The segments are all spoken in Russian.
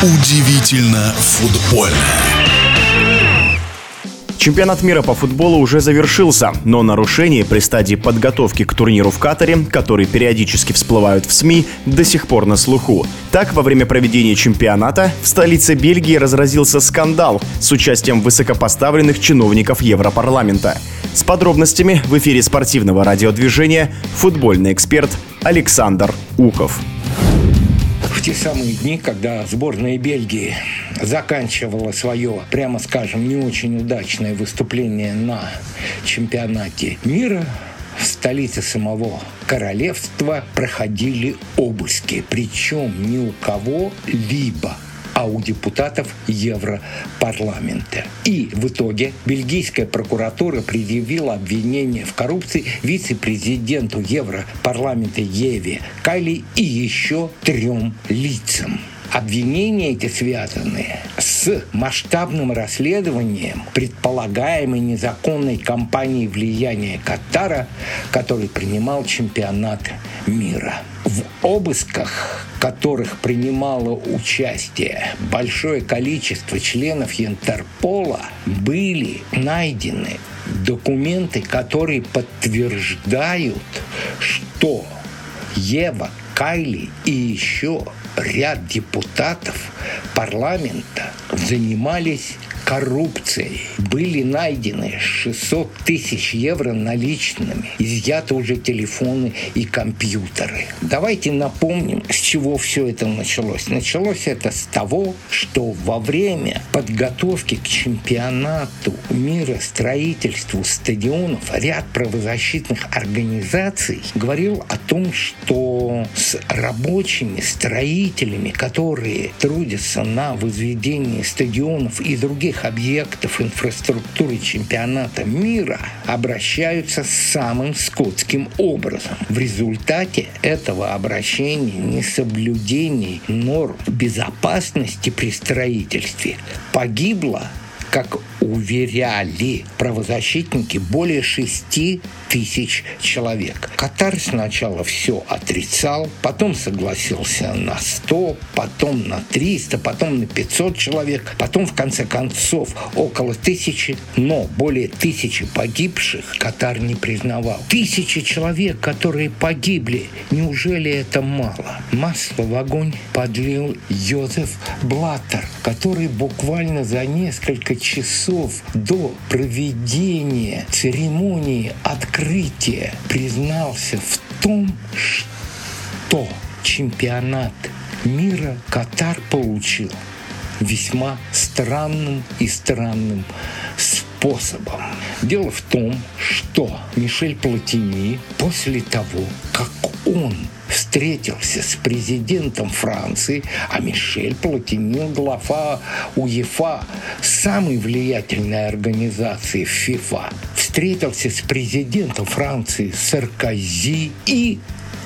Удивительно футбольно. Чемпионат мира по футболу уже завершился, но нарушения при стадии подготовки к турниру в Катаре, которые периодически всплывают в СМИ, до сих пор на слуху. Так, во время проведения чемпионата в столице Бельгии разразился скандал с участием высокопоставленных чиновников Европарламента. С подробностями в эфире спортивного радиодвижения футбольный эксперт Александр Ухов те самые дни, когда сборная Бельгии заканчивала свое, прямо скажем, не очень удачное выступление на чемпионате мира, в столице самого королевства проходили обыски. Причем ни у кого-либо а у депутатов Европарламента. И в итоге бельгийская прокуратура предъявила обвинение в коррупции вице-президенту Европарламента Еве Кайли и еще трем лицам. Обвинения эти связаны с масштабным расследованием предполагаемой незаконной кампании влияния Катара, который принимал чемпионат мира. В обысках, которых принимало участие большое количество членов Интерпола, были найдены документы, которые подтверждают, что Ева Кайли и еще ряд депутатов парламента занимались коррупцией. Были найдены 600 тысяч евро наличными, изъяты уже телефоны и компьютеры. Давайте напомним, с чего все это началось. Началось это с того, что во время подготовки к чемпионату мира строительству стадионов ряд правозащитных организаций говорил о том, что с рабочими строителями, которые трудятся на возведении стадионов и других других объектов инфраструктуры чемпионата мира обращаются самым скотским образом. В результате этого обращения несоблюдений норм безопасности при строительстве погибло как уверяли правозащитники, более 6 тысяч человек. Катар сначала все отрицал, потом согласился на 100, потом на 300, потом на 500 человек, потом в конце концов около тысячи, но более тысячи погибших Катар не признавал. Тысячи человек, которые погибли, неужели это мало? Масло в огонь подлил Йозеф Блаттер, который буквально за несколько часов до проведения церемонии открытия признался в том, что чемпионат мира Катар получил весьма странным и странным способом. Дело в том, что Мишель Платини после того, как он встретился с президентом Франции, а Мишель Платини, глава УЕФА, самой влиятельной организации ФИФА, встретился с президентом Франции Саркози и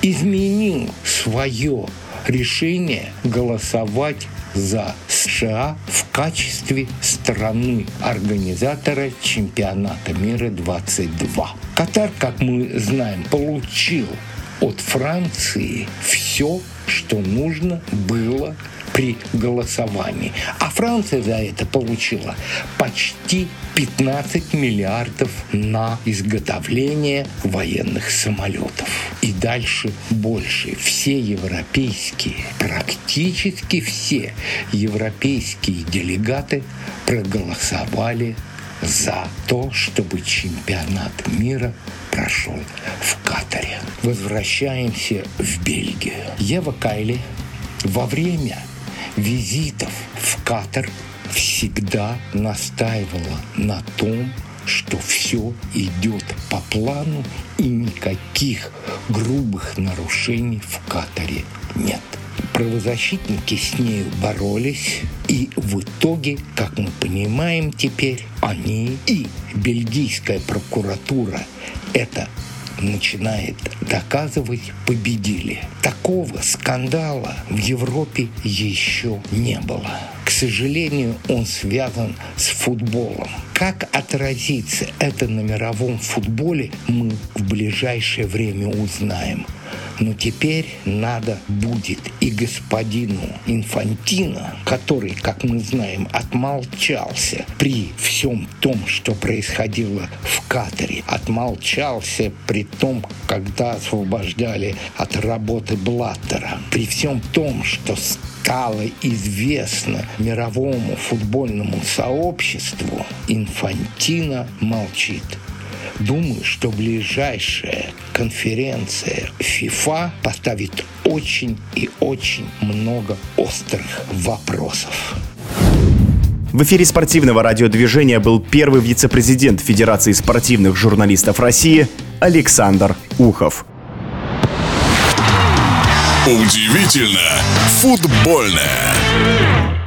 изменил свое решение голосовать за США в качестве страны-организатора чемпионата мира 22. Катар, как мы знаем, получил от Франции все, что нужно было при голосовании. А Франция за это получила почти 15 миллиардов на изготовление военных самолетов. И дальше больше. Все европейские, практически все европейские делегаты проголосовали за то, чтобы чемпионат мира прошел в Катаре. Возвращаемся в Бельгию. Ева Кайли во время визитов в Катар всегда настаивала на том, что все идет по плану и никаких грубых нарушений в Катаре нет. Правозащитники с ней боролись, и в итоге, как мы понимаем теперь, они и бельгийская прокуратура это начинает доказывать, победили. Такого скандала в Европе еще не было. К сожалению, он связан с футболом. Как отразится это на мировом футболе, мы в ближайшее время узнаем. Но теперь надо будет и господину Инфантино, который, как мы знаем, отмолчался при всем том, что происходило в Катаре, отмолчался при том, когда освобождали от работы Блаттера, при всем том, что стало известно мировому футбольному сообществу, Инфантино молчит. Думаю, что ближайшая конференция ФИФА поставит очень и очень много острых вопросов. В эфире спортивного радиодвижения был первый вице-президент Федерации спортивных журналистов России Александр Ухов. Удивительно футбольное.